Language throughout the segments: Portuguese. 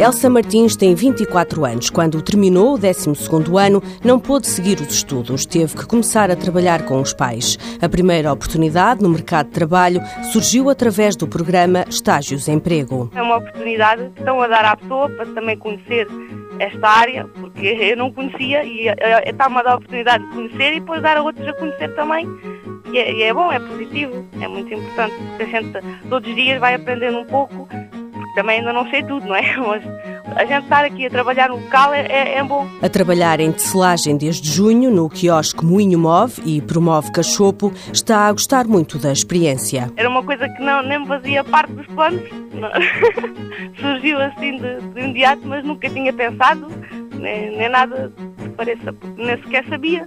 Elsa Martins tem 24 anos. Quando terminou o 12º ano, não pôde seguir os estudos. Teve que começar a trabalhar com os pais. A primeira oportunidade no mercado de trabalho surgiu através do programa Estágios Emprego. É uma oportunidade que estão a dar à pessoa para também conhecer esta área, porque eu não conhecia e eh, eh, está-me a dar a oportunidade de conhecer e depois dar a outros a conhecer também. E é, e é bom, é positivo, é muito importante, a gente todos os dias vai aprendendo um pouco também ainda não sei tudo, não é? Mas a gente estar aqui a trabalhar no local é, é, é bom. A trabalhar em tecelagem desde junho, no quiosque Moinho Move e Promove Cachopo, está a gostar muito da experiência. Era uma coisa que não, nem me fazia parte dos planos. Surgiu assim de, de imediato, mas nunca tinha pensado, nem, nem nada que pareça, nem sequer sabia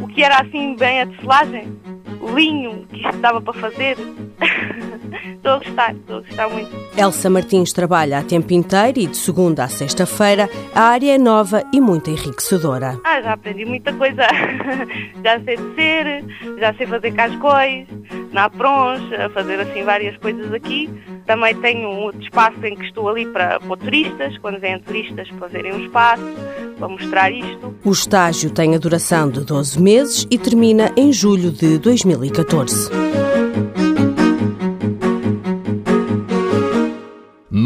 o que era assim bem a tecelagem, o linho que isto dava para fazer. Estou a gostar, estou a gostar muito. Elsa Martins trabalha a tempo inteiro e de segunda a sexta-feira. A área é nova e muito enriquecedora. Ah, já aprendi muita coisa. já sei tecer, já sei fazer cascóis, na proncha, fazer assim várias coisas aqui. Também tenho um outro espaço em que estou ali para, para turistas, quando vêm turistas fazerem um espaço, para mostrar isto. O estágio tem a duração de 12 meses e termina em julho de 2014.